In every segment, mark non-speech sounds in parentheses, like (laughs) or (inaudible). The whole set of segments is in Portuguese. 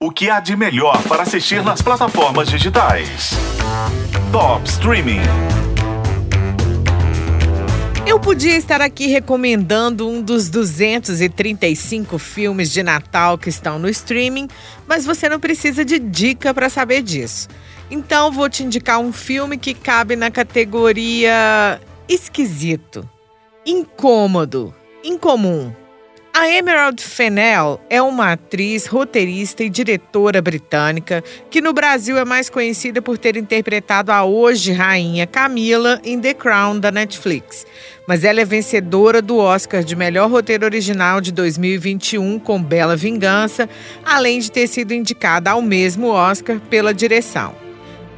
O que há de melhor para assistir nas plataformas digitais? Top Streaming. Eu podia estar aqui recomendando um dos 235 filmes de Natal que estão no streaming, mas você não precisa de dica para saber disso. Então vou te indicar um filme que cabe na categoria esquisito, incômodo, incomum. A Emerald Fennell é uma atriz, roteirista e diretora britânica que no Brasil é mais conhecida por ter interpretado a hoje rainha Camila em The Crown da Netflix. Mas ela é vencedora do Oscar de melhor roteiro original de 2021 com Bela Vingança, além de ter sido indicada ao mesmo Oscar pela direção.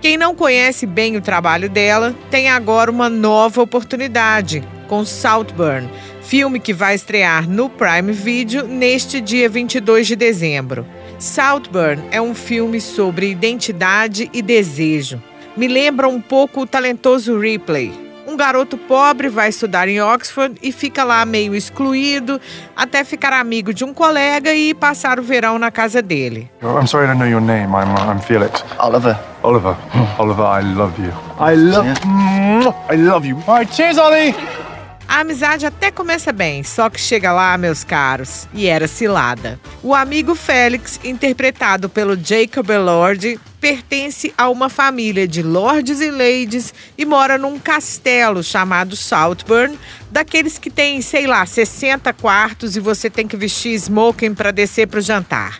Quem não conhece bem o trabalho dela tem agora uma nova oportunidade com Saltburn filme que vai estrear no Prime Video neste dia 22 de dezembro. Saltburn é um filme sobre identidade e desejo. Me lembra um pouco o talentoso Ripley. Um garoto pobre vai estudar em Oxford e fica lá meio excluído até ficar amigo de um colega e passar o verão na casa dele. I'm sorry I don't know your name. I'm, uh, I'm Felix. Oliver. Oliver. (laughs) Oliver, I love you. I love. I love you. All right, cheers, Ollie. A amizade até começa bem, só que chega lá, meus caros, e era cilada. O amigo Félix, interpretado pelo Jacob Elord, pertence a uma família de lords e ladies e mora num castelo chamado Saltburn, daqueles que tem, sei lá, 60 quartos e você tem que vestir smoking para descer para o jantar.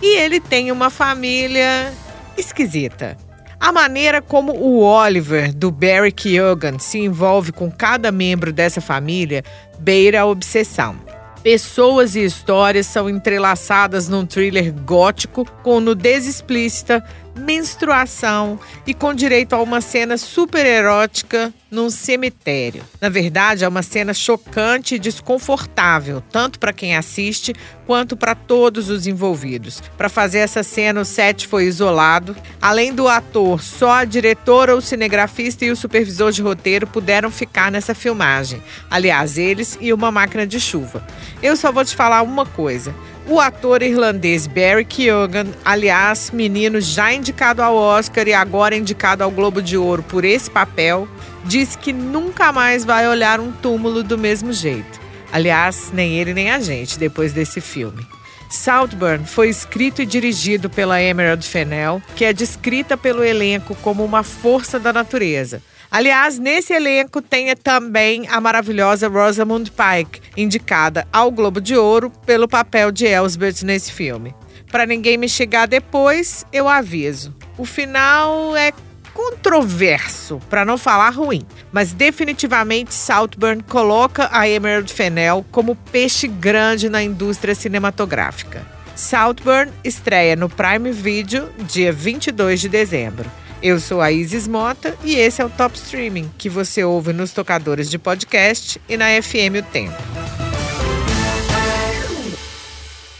E ele tem uma família esquisita. A maneira como o Oliver, do Barry Keoghan, se envolve com cada membro dessa família beira a obsessão. Pessoas e histórias são entrelaçadas num thriller gótico com nudez explícita, menstruação e com direito a uma cena super erótica num cemitério. Na verdade, é uma cena chocante e desconfortável, tanto para quem assiste quanto para todos os envolvidos. Para fazer essa cena, o set foi isolado. Além do ator, só a diretora, o cinegrafista e o supervisor de roteiro puderam ficar nessa filmagem. Aliás, eles e uma máquina de chuva. Eu só vou te falar uma coisa. O ator irlandês Barry Keoghan, aliás, menino já indicado ao Oscar e agora indicado ao Globo de Ouro por esse papel, disse que nunca mais vai olhar um túmulo do mesmo jeito. Aliás, nem ele nem a gente depois desse filme. Saltburn foi escrito e dirigido pela Emerald Fennell, que é descrita pelo elenco como uma força da natureza. Aliás, nesse elenco tem também a maravilhosa Rosamund Pike, indicada ao Globo de Ouro pelo papel de Elsbeth nesse filme. Para ninguém me chegar depois, eu aviso. O final é controverso, para não falar ruim, mas definitivamente Saltburn coloca a Emerald Fennell como peixe grande na indústria cinematográfica. Saltburn estreia no Prime Video dia 22 de dezembro. Eu sou a Isis Mota e esse é o Top Streaming, que você ouve nos tocadores de podcast e na FM O Tempo.